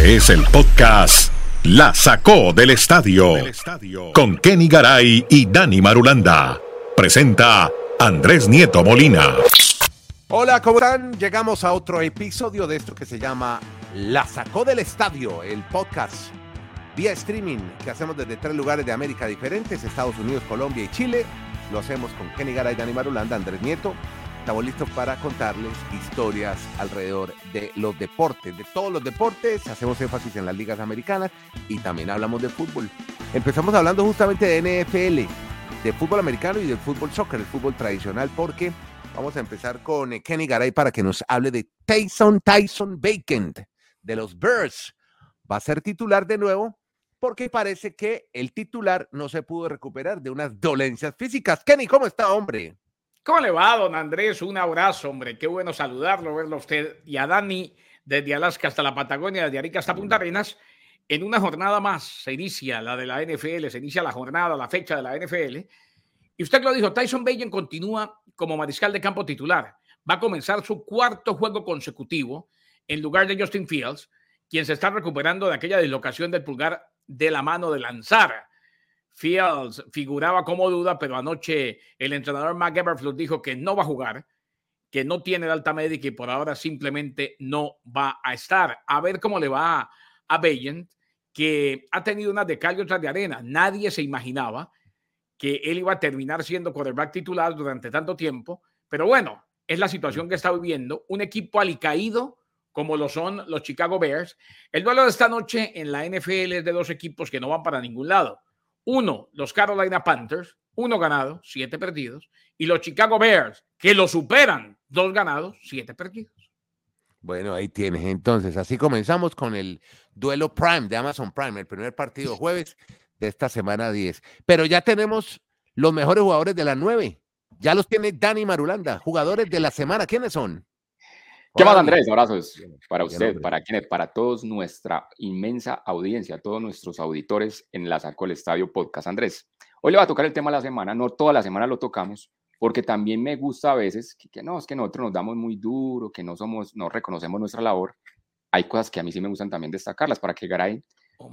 Este es el podcast La Sacó del Estadio con Kenny Garay y Dani Marulanda. Presenta Andrés Nieto Molina. Hola, ¿cómo están? Llegamos a otro episodio de esto que se llama La Sacó del Estadio, el podcast vía streaming que hacemos desde tres lugares de América diferentes, Estados Unidos, Colombia y Chile. Lo hacemos con Kenny Garay, Dani Marulanda, Andrés Nieto. Estamos listos para contarles historias alrededor de los deportes, de todos los deportes. Hacemos énfasis en las ligas americanas y también hablamos de fútbol. Empezamos hablando justamente de NFL, de fútbol americano y del fútbol soccer, el fútbol tradicional, porque vamos a empezar con eh, Kenny Garay para que nos hable de Tyson Tyson Bacon de los Bears. Va a ser titular de nuevo porque parece que el titular no se pudo recuperar de unas dolencias físicas. Kenny, ¿cómo está, hombre? ¿Cómo le va, don Andrés? Un abrazo, hombre. Qué bueno saludarlo, verlo a usted y a Dani desde Alaska hasta la Patagonia, desde Arica hasta Punta Arenas. En una jornada más se inicia la de la NFL, se inicia la jornada, la fecha de la NFL. Y usted lo dijo, Tyson Bayen continúa como mariscal de campo titular. Va a comenzar su cuarto juego consecutivo en lugar de Justin Fields, quien se está recuperando de aquella dislocación del pulgar de la mano de lanzar. Fields figuraba como duda, pero anoche el entrenador Everflux dijo que no va a jugar, que no tiene el alta médica y por ahora simplemente no va a estar. A ver cómo le va a Bayent, que ha tenido unas de cal y otras de arena. Nadie se imaginaba que él iba a terminar siendo quarterback titular durante tanto tiempo, pero bueno, es la situación que está viviendo. Un equipo alicaído como lo son los Chicago Bears. El duelo de esta noche en la NFL es de dos equipos que no van para ningún lado. Uno, los Carolina Panthers, uno ganado, siete perdidos, y los Chicago Bears, que lo superan, dos ganados, siete perdidos. Bueno, ahí tienes. Entonces, así comenzamos con el duelo Prime de Amazon Prime, el primer partido jueves de esta semana 10. Pero ya tenemos los mejores jugadores de la 9. Ya los tiene Dani Marulanda, jugadores de la semana. ¿Quiénes son? ¿Qué más, Andrés? Abrazos para usted, para quienes, para todos nuestra inmensa audiencia, todos nuestros auditores en la Saco el Estadio Podcast. Andrés, hoy le va a tocar el tema de la semana, no toda la semana lo tocamos, porque también me gusta a veces que, no, es que nosotros nos damos muy duro, que no somos, no reconocemos nuestra labor. Hay cosas que a mí sí me gustan también destacarlas para que Garay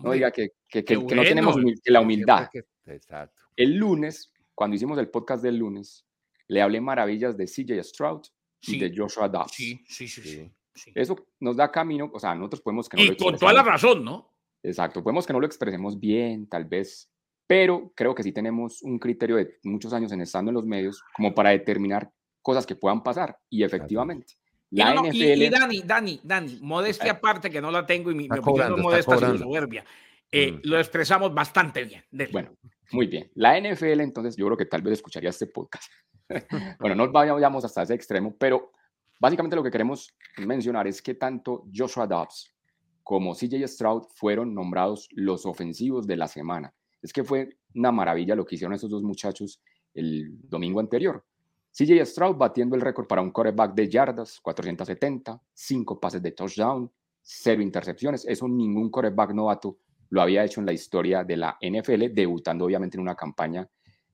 no diga que, que, que, no tenemos la humildad. Exacto. El lunes, cuando hicimos el podcast del lunes, le hablé maravillas de CJ Stroud y de Joshua Dobbs. Sí, sí, sí, Eso nos da camino, o sea, nosotros podemos que no y con toda la razón, ¿no? Exacto, podemos que no lo expresemos bien, tal vez, pero creo que sí tenemos un criterio de muchos años en estando en los medios como para determinar cosas que puedan pasar. Y efectivamente, la NFL... Y, Dani, Dani, Dani, modestia aparte que no la tengo y mi, opinión no modesta es soberbia. Eh, mm. Lo expresamos bastante bien. Bueno, muy bien. La NFL, entonces, yo creo que tal vez escucharía este podcast. bueno, no vayamos hasta ese extremo, pero básicamente lo que queremos mencionar es que tanto Joshua Dobbs como CJ Stroud fueron nombrados los ofensivos de la semana. Es que fue una maravilla lo que hicieron esos dos muchachos el domingo anterior. CJ Stroud batiendo el récord para un quarterback de yardas, 470, 5 pases de touchdown, 0 intercepciones. Eso ningún quarterback novato lo había hecho en la historia de la NFL, debutando obviamente en una campaña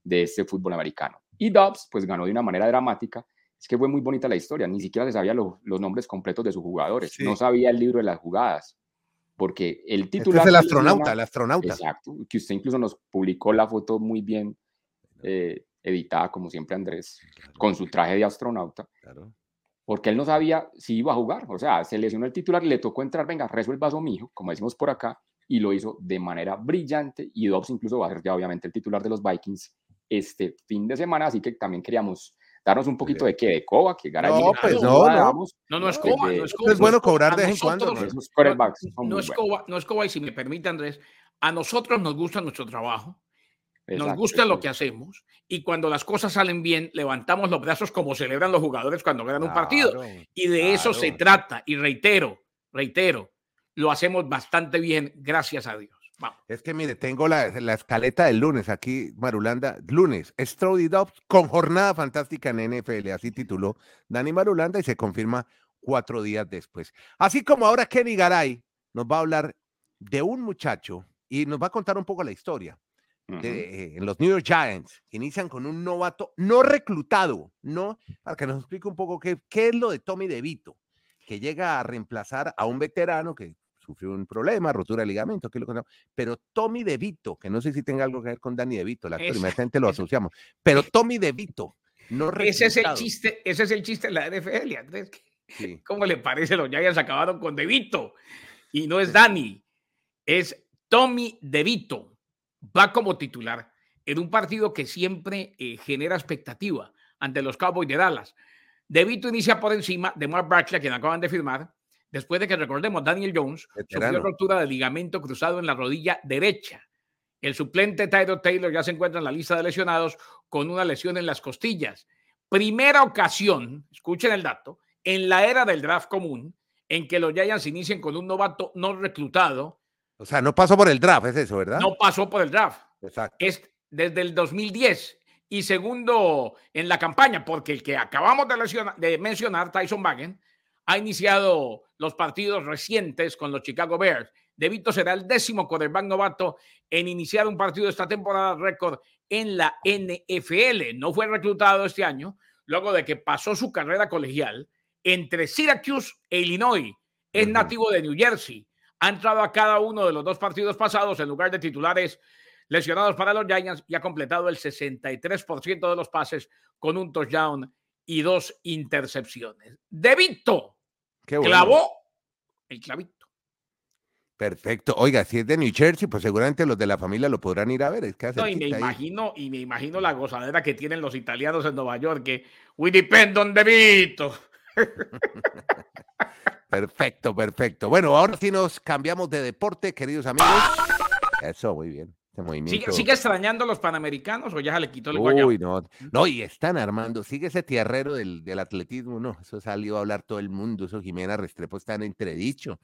de este fútbol americano. Y Dobbs, pues ganó de una manera dramática. Es que fue muy bonita la historia, ni siquiera se sabía los nombres completos de sus jugadores, no sabía el libro de las jugadas, porque el titular... Este es el astronauta, el astronauta. Exacto, que usted incluso nos publicó la foto muy bien eh, editada, como siempre Andrés, con su traje de astronauta. Claro. Porque él no sabía si iba a jugar, o sea, se lesionó el titular, le tocó entrar, venga, resuelva su mijo, como decimos por acá, y lo hizo de manera brillante, y Dobbs incluso va a ser ya obviamente el titular de los Vikings este fin de semana, así que también queríamos darnos un poquito de qué, de coba, que Garay. No, pues no, no. No, no es coba, no es coba. Es bueno cobrar de vez en cuando. No, no, es coba, no es coba, y si me permite, Andrés, a nosotros nos gusta nuestro trabajo, nos gusta lo que hacemos, y cuando las cosas salen bien, levantamos los brazos como celebran los jugadores cuando ganan un partido. Y de eso se trata, y reitero, reitero, lo hacemos bastante bien, gracias a Dios. Es que mire, tengo la, escaleta del lunes aquí, Marulanda. Lunes, Strody Dobbs con jornada fantástica en NFL, así tituló Dani Marulanda y se confirma cuatro días después. Así como ahora Kenny Garay nos va a hablar de un muchacho y nos va a contar un poco la historia. De, en los New York Giants, inician con un novato no reclutado, ¿no? Para que nos explique un poco qué, qué es lo de Tommy DeVito, que llega a reemplazar a un veterano que sufrió un problema, rotura de ligamento, que lo pero Tommy DeVito, que no sé si tenga algo que ver con Danny DeVito, la actor, inmediatamente lo asociamos, pero Tommy DeVito, no Ese es el chiste, ese es el chiste de la NFL, Andrés. ¿Cómo le parece? Los Giants acabaron con DeVito y no es Danny, es Tommy DeVito. Va como titular en un partido que siempre eh, genera expectativa ante los Cowboys de Dallas. DeVito inicia por encima de Mark a quien acaban de firmar, después de que recordemos, Daniel Jones sufrió ruptura de ligamento cruzado en la rodilla derecha. El suplente Tyler Taylor ya se encuentra en la lista de lesionados con una lesión en las costillas. Primera ocasión, escuchen el dato, en la era del draft común, en que los Giants inicien con un novato no reclutado. O sea, no pasó por el draft, es eso, ¿verdad? No pasó por el draft. Exacto. Es desde el 2010 y segundo en la campaña, porque el que acabamos de, mencionar, Tyson Bagen, ha iniciado los partidos recientes con los Chicago Bears. De será el décimo quarterback novato en iniciar un partido esta temporada récord en la NFL. No fue reclutado este año, luego de que pasó su carrera colegial entre Syracuse e Illinois. Es nativo de New Jersey. Ha entrado a cada uno de los dos partidos pasados en lugar de titulares lesionados para los Giants y ha completado el 63% de los pases con un touchdown y dos intercepciones. De Vito clavó el clavito. Perfecto. Oiga, si es de New Jersey, pues seguramente los de la familia lo podrán ir a ver. Es no, y me imagino, y me imagino la gozadera que tienen los italianos en Nueva York, que we depend on De Vito. perfecto, perfecto. Bueno, ahora sí nos cambiamos de deporte, queridos amigos. Eso, muy bien. ¿Sigue, extrañando a los panamericanos o ya se le quitó el Uy, no. No, y están armando. Sigue ese tierrero del, del, atletismo, no. Eso salió a hablar todo el mundo. Eso Jimena Restrepo está en entredicho.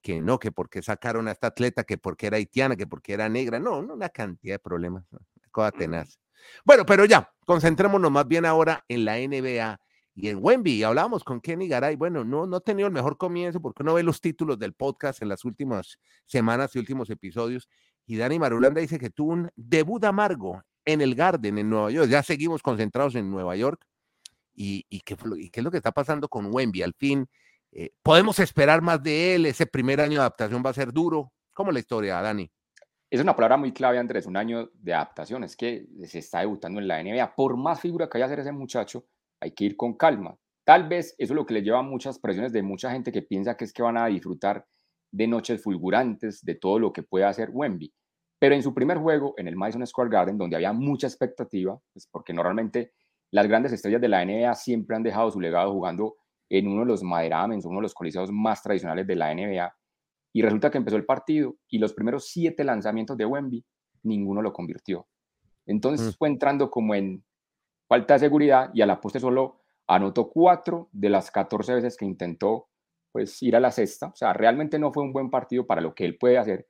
Que no, que porque sacaron a esta atleta, que porque era haitiana, que porque era negra. No, no, una cantidad de problemas. Cosa tenaz. Bueno, pero ya, concentrémonos más bien ahora en la NBA y en Wemby. Hablábamos con Kenny Garay. Bueno, no, no ha tenido el mejor comienzo porque uno ve los títulos del podcast en las últimas semanas y últimos episodios y Dani Marulanda dice que tuvo un debut amargo en el Garden en Nueva York. Ya seguimos concentrados en Nueva York. ¿Y, qué, es lo que está pasando con Wemby? Al fin, eh, ¿podemos esperar más de él? ¿Ese primer año de adaptación va a ser duro? ¿Cómo es la historia, Dani? Es una palabra muy clave, Andrés, un año de adaptación. Es que se está debutando en la NBA. Por más figura que haya ser ese muchacho, hay que ir con calma. Tal vez eso es lo que le lleva a muchas presiones de mucha gente que piensa que es que van a disfrutar de noches fulgurantes, de todo lo que puede hacer Wemby. Pero en su primer juego, en el Madison Square Garden, donde había mucha expectativa, pues porque normalmente las grandes estrellas de la NBA siempre han dejado su legado jugando en uno de los Maderamens, uno de los coliseos más tradicionales de la NBA. Y resulta que empezó el partido y los primeros siete lanzamientos de Wemby, ninguno lo convirtió. Entonces mm. fue entrando como en falta de seguridad y a la postre solo anotó cuatro de las 14 veces que intentó pues ir a la sexta. O sea, realmente no fue un buen partido para lo que él puede hacer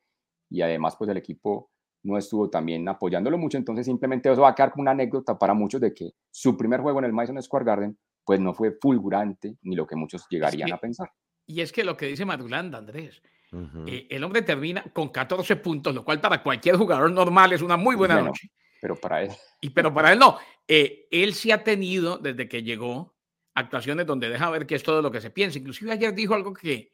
y además pues el equipo no estuvo también apoyándolo mucho, entonces simplemente eso va a quedar como una anécdota para muchos de que su primer juego en el Madison Square Garden pues no fue fulgurante ni lo que muchos llegarían a pensar. Y es que lo que dice Madulanda, Andrés, eh, el hombre termina con 14 puntos, lo cual para cualquier jugador normal es una muy buena noche. Pero para él. Y, pero para él no. Eh, él sí ha tenido, desde que llegó, actuaciones donde deja ver que es todo lo que se piensa. Inclusive ayer dijo algo que,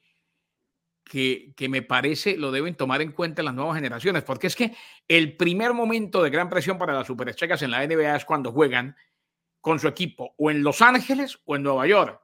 que, que, me parece lo deben tomar en cuenta las nuevas generaciones, porque es que el primer momento de gran presión para las superestrellas en la NBA es cuando juegan con su equipo o en Los Ángeles o en Nueva York.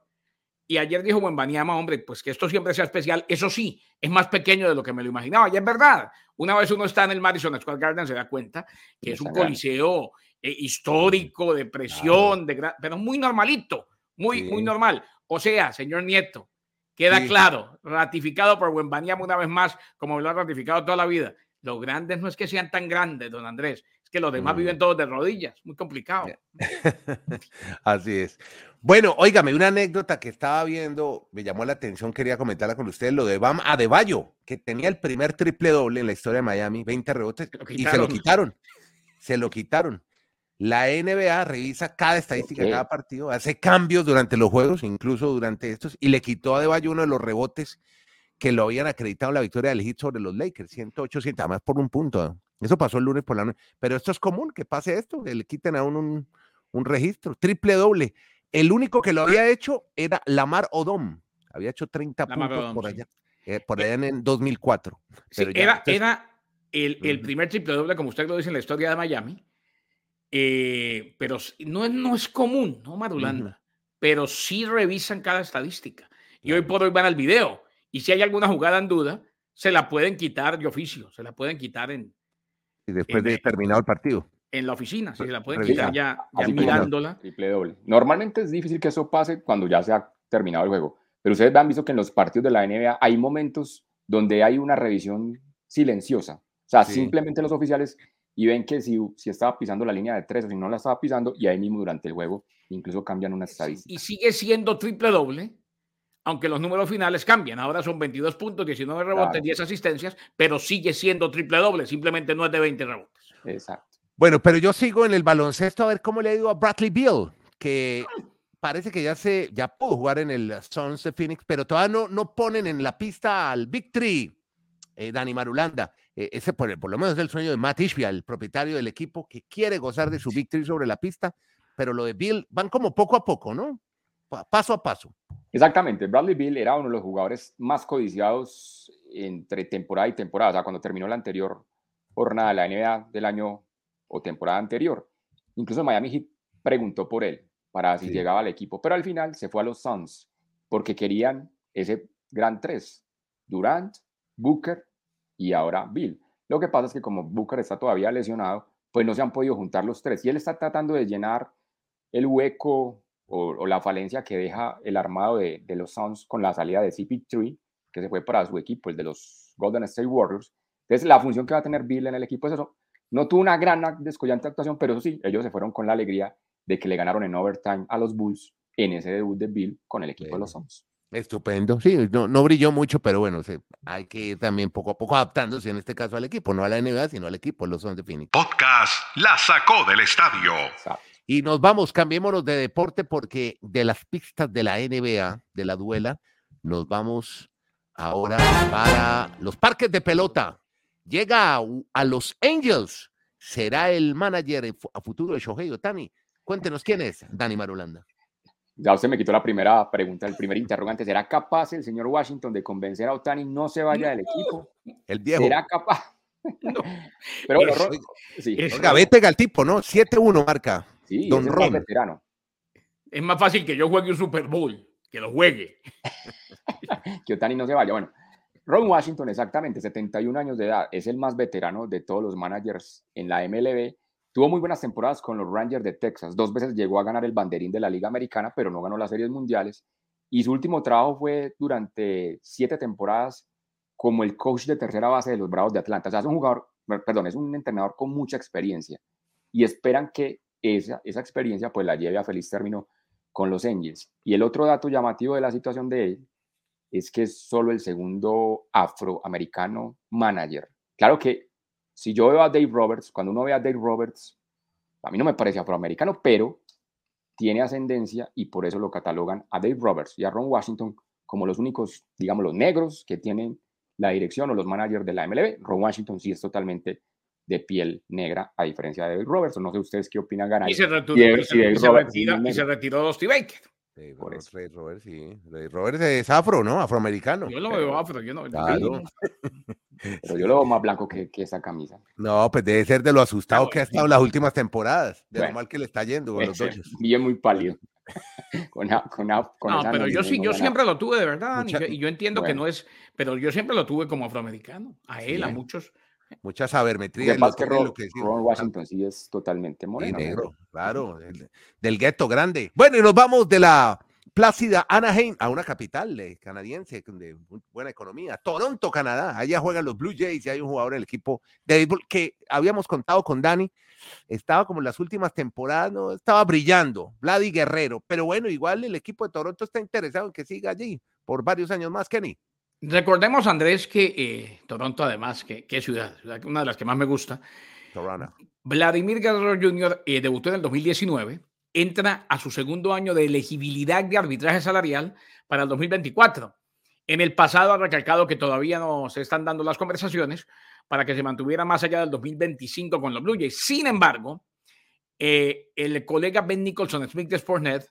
Y ayer dijo Buenbaniama, hombre, pues que esto siempre sea especial. Eso sí, es más pequeño de lo que me lo imaginaba. Y es verdad. Una vez uno está en el Madison Square Garden, se da cuenta que es un coliseo eh, histórico, de presión, de pero muy normalito, muy, muy normal. O sea, señor Nieto, queda claro, ratificado por Buenbaniama una vez más, como lo ha ratificado toda la vida. Los grandes no es que sean tan grandes, don Andrés, es que los demás viven todos de rodillas, muy complicado. Así es. Bueno, óigame, una anécdota que estaba viendo, me llamó la atención, quería comentarla con ustedes, lo de Bam Adebayo, que tenía el primer triple doble en la historia de Miami, 20 rebotes, y se lo quitaron. Se lo quitaron. La NBA revisa cada estadística de cada partido, hace cambios durante los juegos, incluso durante estos, y le quitó a Adebayo uno de los rebotes que lo habían acreditado en la victoria del Heat sobre los Lakers, 108, 100, además por un punto. Eso pasó el lunes por la noche. Pero esto es común, que pase esto, que le quiten a uno un, un registro, triple doble. El único que lo había hecho era Lamar Odom. Había hecho 30 puntos por allá. eh, por allá en 2004. era, era el, el primer triple doble, como usted lo dice en la historia de Miami, eh, pero no es, no es común, ¿no, Marulanda? Pero sí revisan cada estadística. Y hoy por hoy van al video. Y si hay alguna jugada en duda, se la pueden quitar de oficio, se la pueden quitar en. Y después de terminado el partido. En la oficina, se la pueden quitar ya, mirándola. Triple doble. Normalmente es difícil que eso pase cuando ya se ha terminado el juego. Pero ustedes han visto que en los partidos de la NBA hay momentos donde hay una revisión silenciosa. O sea, simplemente los oficiales y ven que si, si estaba pisando la línea de tres o si no la estaba pisando, y ahí mismo durante el juego incluso cambian una estadística. Y sigue siendo triple doble, aunque los números finales cambian. Ahora son 22 puntos, 19 rebotes, 10 asistencias, pero sigue siendo triple doble, simplemente no es de 20 rebotes. Exacto. Bueno, pero yo sigo en el baloncesto a ver cómo le ha ido a Bradley Bill, que parece que ya se ya pudo jugar en el Suns de Phoenix, pero todavía no, no ponen en la pista al Big Three, eh, Dani Marulanda. Eh, ese por, lo menos es el sueño de Matt Ishbia, el propietario del equipo, que quiere gozar de su victory sobre la pista, pero lo de Bill van como poco a poco, ¿no? Paso a paso. Exactamente, Bradley Bill era uno de los jugadores más codiciados entre temporada y temporada, o sea, cuando terminó la anterior jornada de la NBA del año o temporada anterior. Incluso Miami Heat preguntó por él para si llegaba al equipo, pero al final se fue a los Suns porque querían ese gran tres, Durant, Booker y ahora Bill. Lo que pasa es que como Booker está todavía lesionado, pues no se han podido juntar los tres y él está tratando de llenar el hueco o, la falencia que deja el armado de, los Suns con la salida de CP3, que se fue para su equipo, el de los Golden State Warriors. Entonces, la función que va a tener Bill en el equipo es eso. No tuvo una gran descollante actuación, pero eso sí, ellos se fueron con la alegría de que le ganaron en overtime a los Bulls en ese debut de Bill con el equipo de los Suns. Estupendo. Sí, no, no brilló mucho, pero bueno, hay que ir también poco a poco adaptándose, en este caso al equipo, no a la NBA, sino al equipo, los son de Phoenix. Podcast la sacó del estadio. Y nos vamos, cambiémonos de deporte porque de las pistas de la NBA, de la duela, nos vamos ahora para los parques de pelota. Llega a, los Angels. Será el manager a futuro de Shohei Otani. Cuéntenos quién es Dani Marulanda. Ya usted me quitó la primera pregunta, el primer interrogante. ¿Será capaz el señor Washington de convencer a Otani no se vaya del equipo? El viejo. ¿Será capaz? No. Pero bueno, sí. Oiga, vete al tipo, ¿no? 7-1 marca. Sí, Don Ron. veterano. Es más fácil que yo juegue un Super Bowl, que lo juegue. que Otani no se vaya. Bueno, Ron Washington, exactamente, 71 años de edad, es el más veterano de todos los managers en la MLB Tuvo muy buenas temporadas con los Rangers de Texas. Dos veces llegó a ganar el banderín de la Liga Americana, pero no ganó las series mundiales. Y su último trabajo fue durante siete temporadas como el coach de tercera base de los Bravos de Atlanta. O sea, es un jugador, perdón, es un entrenador con mucha experiencia. Y esperan que esa, esa experiencia pues la lleve a feliz término con los Angels. Y el otro dato llamativo de la situación de él es que es solo el segundo afroamericano manager. Claro que si yo veo a Dave Roberts, cuando uno ve a Dave Roberts, a mí no me parece afroamericano, pero tiene ascendencia y por eso lo catalogan a Dave Roberts y a Ron Washington como los únicos, digamos, los negros que tienen la dirección o los managers de la MLB. Ron Washington sí es totalmente de piel negra, a diferencia de Dave Roberts. No sé ustedes qué opinan, Garay. Y se retiró, y, y, se retiró Steve Baker. Sí, por eso. Ray Robert, sí. Ray Robert es afro, ¿no? Afroamericano. Yo lo veo afro, yo no. Claro. Pero yo lo veo más blanco que, que, esa camisa. No, pues debe ser de lo asustado que ha estado en las últimas temporadas, de lo mal que le está yendo con los Dodgers. Bien muy pálido. con, con, con no, pero yo sí, yo siempre lo tuve de verdad, y yo entiendo que no es, pero yo siempre lo tuve como afroamericano, a él, a muchos. Mucha sabermetría. Lo que Ron, que Ron Washington sí es totalmente moreno. negro, claro, del gueto grande. Bueno, y nos vamos de la plácida Anaheim a una capital canadiense de buena economía, Toronto, Canadá. Allá juegan los Blue Jays y hay un jugador del equipo de béisbol que habíamos contado con Dani. Estaba como en las últimas temporadas, no estaba brillando, Vladi Guerrero. Pero bueno, igual el equipo de Toronto está interesado en que siga allí por varios años más, Kenny. Recordemos, Andrés, que eh, Toronto, además, que, ciudad, una de las que más me gusta. Toronto. Vladimir Guerrero Jr. Eh, debutó en el 2019, entra a su segundo año de elegibilidad de arbitraje salarial para el 2024. En el pasado ha recalcado que todavía no se están dando las conversaciones para que se mantuviera más allá del 2025 con los Blue Jays. Sin embargo, eh, el colega Ben Nicholson, Smith de Sportsnet,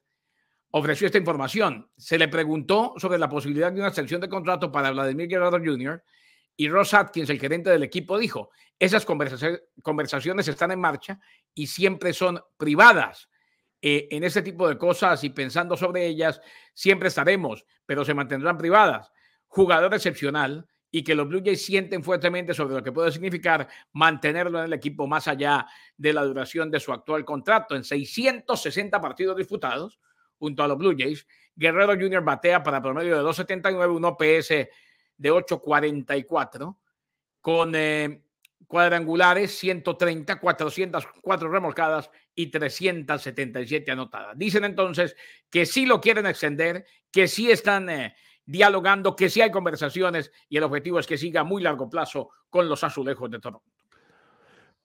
ofreció esta información. Se le preguntó sobre la posibilidad de una extensión de contrato para Vladimir Guerrero Jr. y Ross Atkins, el gerente del equipo, dijo, esas conversaciones están en marcha y siempre son privadas. Eh, en ese tipo de cosas y pensando sobre ellas, siempre estaremos, pero se mantendrán privadas. Jugador excepcional y que los Blue Jays sienten fuertemente sobre lo que puede significar mantenerlo en el equipo más allá de la duración de su actual contrato. En 660 partidos disputados, junto a los Blue Jays. Guerrero Jr. batea para promedio de 2.79, un OPS de 8.44, con eh, cuadrangulares 130, 404 remolcadas y 377 anotadas. Dicen entonces que sí lo quieren extender, que sí están eh, dialogando, que sí hay conversaciones y el objetivo es que siga a muy largo plazo con los azulejos de Toronto.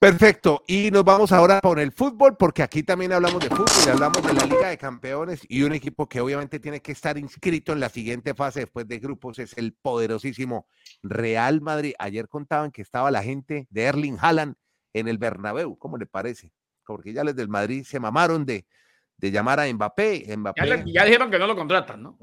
Perfecto. Y nos vamos ahora con el fútbol, porque aquí también hablamos de fútbol y hablamos de la Liga de Campeones y un equipo que obviamente tiene que estar inscrito en la siguiente fase después de grupos es el poderosísimo Real Madrid. Ayer contaban que estaba la gente de Erling Haaland en el Bernabéu. ¿Cómo le parece? Porque ya les del Madrid se mamaron de, de llamar a Mbappé. ya, ya, dijeron que no lo contratan, ¿no?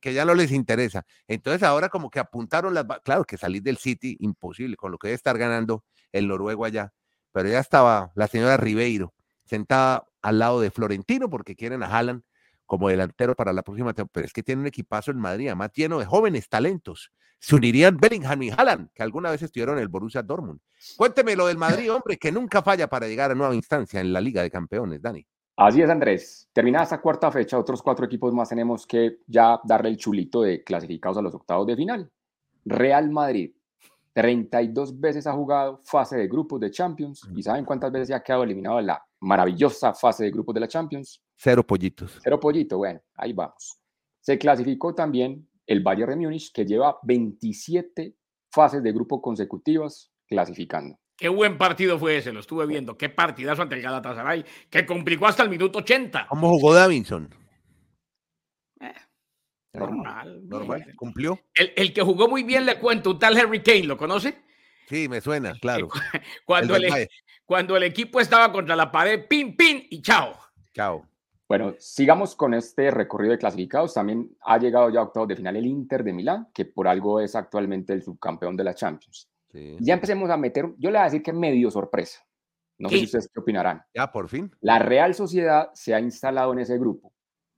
que ya no les interesa. Entonces ahora como que apuntaron las... Claro que salir del City, imposible, con lo que debe estar ganando el noruego allá pero ya estaba la señora Ribeiro sentada al lado de Florentino porque quieren a Haaland como delantero para la próxima temporada. Pero es que tiene un equipazo en Madrid, además lleno de jóvenes talentos. Se unirían Bellingham y Haaland, que alguna vez estuvieron en el Borussia Dortmund. Cuénteme lo del Madrid, hombre, que nunca falla para llegar a nueva instancia en la Liga de Campeones, Dani. Así es, Andrés. Terminada esta cuarta fecha, otros cuatro equipos más tenemos que ya darle el chulito de clasificados a los octavos de final. Real Madrid, 32 veces ha jugado fase de grupos de Champions. ¿Y saben cuántas veces ya ha quedado eliminado en la maravillosa fase de grupos de la Champions? Cero pollitos. Cero pollito, bueno, ahí vamos. Se clasificó también el Bayern de Múnich, que lleva 27 fases de grupo consecutivas clasificando. Qué buen partido fue ese, lo estuve viendo. Qué partidazo ante el Galatasaray, que complicó hasta el minuto 80. ¿Cómo jugó Davinson? Normal. Normal. ¿Cumplió? El, que jugó muy bien, le cuento, un tal Harry Kane, ¿lo conoce? Sí, me suena, claro. Cuando el, cuando el equipo estaba contra la pared, pin, pin y chao. Chao. Bueno, sigamos con este recorrido de clasificados. También ha llegado ya a octavos de final el Inter de Milán, que por algo es actualmente el subcampeón de la Champions. Ya empecemos a meter, yo le voy a decir que medio sorpresa. No sé si ustedes qué opinarán. Ya, por fin. La Real Sociedad se ha instalado en ese grupo.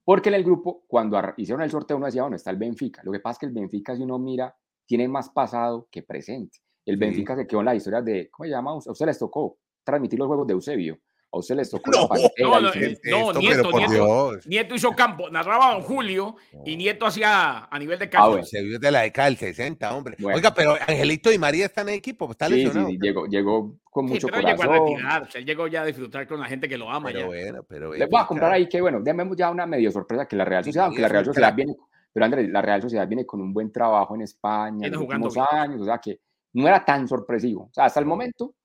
Porque en el grupo, cuando hicieron el sorteo, uno decía, bueno, está el Benfica. Lo que pasa es que el Benfica, si uno mira, tiene más pasado que presente. El Benfica se quedó en la historia de, ¿cómo se llama? A usted les tocó transmitir los juegos de Eusebio. A usted les tocó. No, no, no, no Nieto, Nieto, Nieto, hizo campo, narraba Don Julio y Nieto hacía a nivel de campo. Ah, Se vio de la década del 60, hombre. Oiga, pero Angelito y María están en equipo, está lesionado. Sí, sí, llegó, llegó con mucho pero corazón. Llegó a retirarse, él llegó ya a disfrutar con la gente que lo ama. Pero ya. bueno, pero. Les voy a comprar ahí que, bueno, démemos ya una medio sorpresa que la Real Sociedad, aunque la Real Sociedad viene, pero Andrés, la Real Sociedad viene con un buen trabajo en España en los últimos años, o sea que no era tan sorpresivo. O sea, hasta el momento,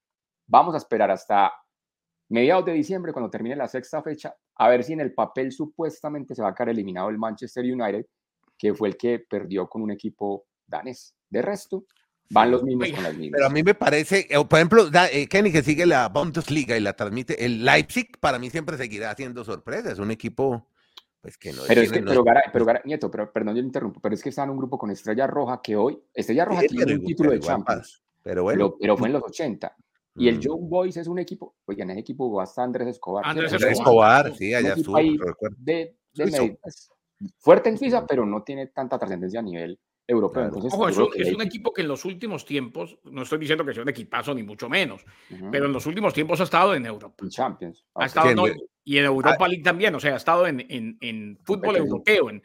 vamos a esperar hasta mediados de diciembre, cuando termine la sexta fecha, a ver si en el papel supuestamente se va a quedar eliminado el Manchester United, que fue el que perdió con un equipo danés. De resto, van los mismos con las mismas. Pero a mí me parece, eh, por ejemplo, eh, Kenny que sigue la Bundesliga y la transmite, el Leipzig para mí siempre seguirá haciendo sorpresas, un equipo pues que no pero es que, pero, Garay, pero Nieto, pero, perdón, yo interrumpo, pero es que está en un grupo con Estrella Roja que hoy, Estrella Roja tiene un título de Champions, pero bueno, pero, fue en los 80. Y el Young Boys es un equipo, oye, en ese equipo jugó hasta Andrés Escobar. Andrés Escobar, sí, allá estuvo. De, de fuerte en Suiza, pero no tiene tanta trascendencia a nivel europeo. Entonces, Ojo, es un equipo que en los últimos tiempos, no estoy diciendo que sea un equipazo ni mucho menos, pero en los últimos tiempos ha estado en Europa. En Champions. Ha estado, no, y en Europa ah, League también, o sea, ha estado en, en, en fútbol europeo, en,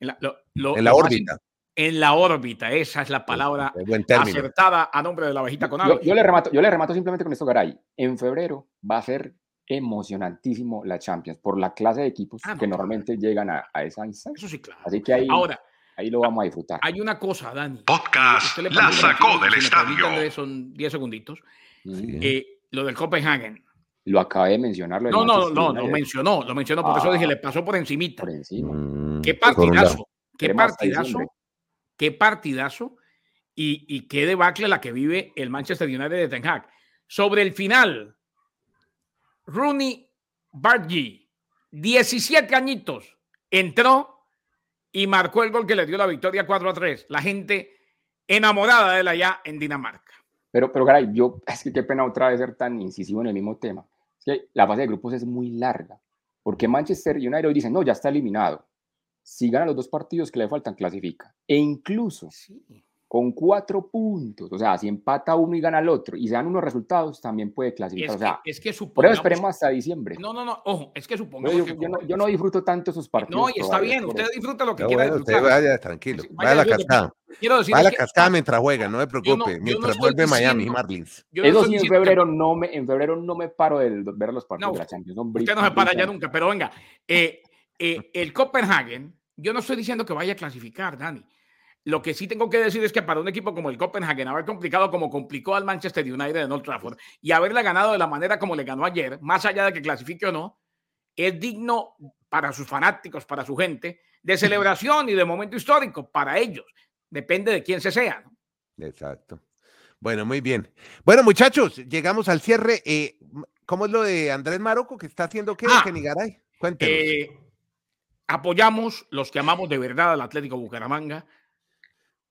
en la, lo, en la órbita en la órbita. Esa es la palabra acertada a nombre de la abejita con yo, yo, le remato, yo le remato simplemente con esto, Garay. En febrero va a ser emocionantísimo la Champions por la clase de equipos ah, que normalmente llegan a, esa instancia. Eso sí, claro. Así que ahí, Ahora, ahí lo vamos a disfrutar. Hay una cosa, Dani. Podcast la sacó del estadio. son 10 segunditos. Eh, lo del Copenhagen. Lo acabé de mencionar. no, no, no, lo mencionó, lo mencionó, por eso dije, le pasó por encimita. Por encima. Mm, qué partidazo, qué partidazo qué partidazo y, qué debacle la que vive el Manchester United de Ten Hag. Sobre el final, Rooney Bargy, 17 añitos, entró y marcó el gol que le dio la victoria 4 a 3. La gente enamorada de él allá en Dinamarca. Pero, pero, caray, yo, es que qué pena otra vez ser tan incisivo en el mismo tema. Es que la fase de grupos es muy larga, porque Manchester United hoy dice, no, ya está eliminado. Si gana los dos partidos que le faltan, clasifica. E incluso sí con cuatro puntos. O sea, si empata uno y gana el otro y se dan unos resultados, también puede clasificar. o sea, es que por eso esperemos hasta diciembre. No, no, no, ojo, es que supongamos. Yo, yo, no, yo no, disfruto tanto esos partidos. No, y está bien, usted disfruta lo que quiera bueno, Usted vaya tranquilo, vaya, a la cascada. Quiero decir vaya a la cascada mientras juega, no me preocupe, mientras vuelve Miami Marlins. Eso sí, en febrero, no me, en febrero no me paro de ver los partidos de la Champions. usted no se para ya nunca, pero venga, eh, eh, el Copenhagen, yo no estoy diciendo que vaya a clasificar, Dani. Lo que sí tengo que decir es que para un equipo como el Copenhagen, haber complicado como complicó al Manchester United en Old Trafford y haberle ganado de la manera como le ganó ayer, más allá de que clasifique o no, es digno para sus fanáticos, para su gente, de celebración y de momento histórico para ellos. Depende de quién se sea. Exacto. Bueno, muy bien. Bueno, muchachos, llegamos al cierre. Eh, ¿Cómo es lo de Andrés Maroco que está haciendo qué, ah, Nigaray? Cuéntenos. Eh, apoyamos los que amamos de verdad al Atlético Bucaramanga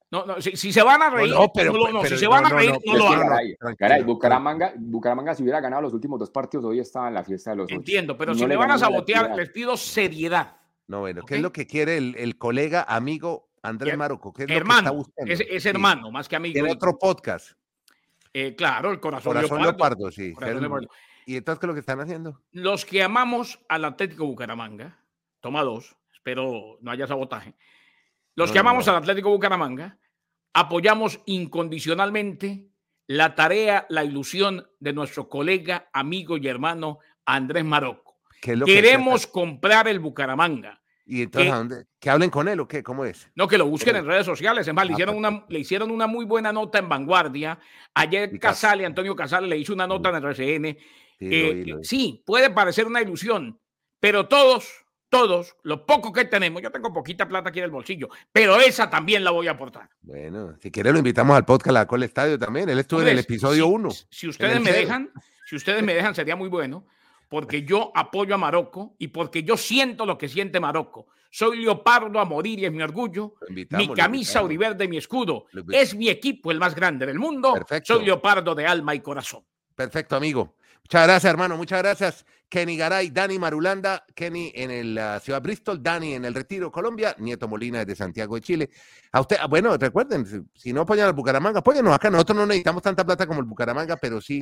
no, no, si, se van a reír, no, pero, si se van a reír, no, lo hagan. Caray, Bucaramanga, Bucaramanga, si hubiera ganado los últimos dos partidos, hoy estaba en la fiesta de los Entiendo, pero si le van a sabotear, les pido seriedad. No, bueno, ¿qué es lo que quiere el, el colega, amigo Andrés Maroco? ¿Qué es hermano, lo que está buscando? Es, hermano, más que amigo. En otro podcast. Eh, claro, el corazón, corazón leopardo. sí. ¿Y entonces qué es lo que están haciendo? Los que amamos al Atlético Bucaramanga, toma dos, espero no haya sabotaje los que amamos al Atlético Bucaramanga apoyamos incondicionalmente la tarea, la ilusión de nuestro colega, amigo y hermano Andrés Marocco. Queremos comprar el Bucaramanga. ¿Y entonces que, dónde? ¿Que hablen con él o qué? ¿Cómo es? No, que lo busquen en redes sociales. Es más, le, ah, hicieron una, le hicieron una muy buena nota en Vanguardia. Ayer Casale, Antonio Casale, le hizo una nota en el RCN. Eh, sí, puede parecer una ilusión, pero todos todos, lo poco que tenemos, yo tengo poquita plata aquí en el bolsillo, pero esa también la voy a aportar. Bueno, si quiere lo invitamos al podcast La Col Estadio también, él estuvo en el episodio 1. Si, ustedes me dejan, si ustedes me dejan sería muy bueno, porque yo apoyo a Marocco y porque yo siento lo que siente Marocco. Soy leopardo a morir y es mi orgullo. Mi camisa uriverde, mi escudo. Es mi equipo el más grande del mundo. Soy leopardo de alma y corazón. Perfecto, amigo. Muchas gracias, hermano. Muchas gracias. Kenny Garay, Dani Marulanda, Kenny en la ciudad Bristol, Dani en el Retiro, Colombia, Nieto Molina desde Santiago de Chile. A usted, ah, bueno, recuerden, si no apoyan al Bucaramanga, apóyenos acá. Nosotros no necesitamos tanta plata como el Bucaramanga, pero sí,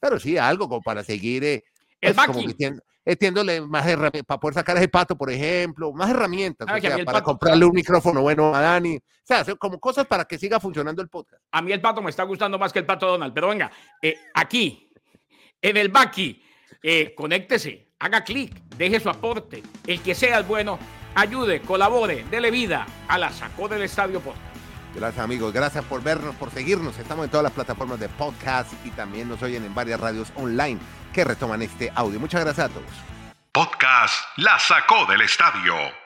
pero sí, algo como para seguir. Eh, el pues, etiéndole más herramientas, para poder sacar ese pato, por ejemplo, más herramientas, ah, para comprarle un micrófono bueno a Dani. O sea, como cosas para que siga funcionando el podcast. A mí el pato me está gustando más que el pato Donald, pero venga, eh, aquí en el Baki. Eh, conéctese, haga clic, deje su aporte. El que sea el bueno, ayude, colabore, dele vida a la Sacó del Estadio Podcast. Gracias amigos, gracias por vernos, por seguirnos. Estamos en todas las plataformas de podcast y también nos oyen en varias radios online que retoman este audio. Muchas gracias a todos. Podcast La Sacó del Estadio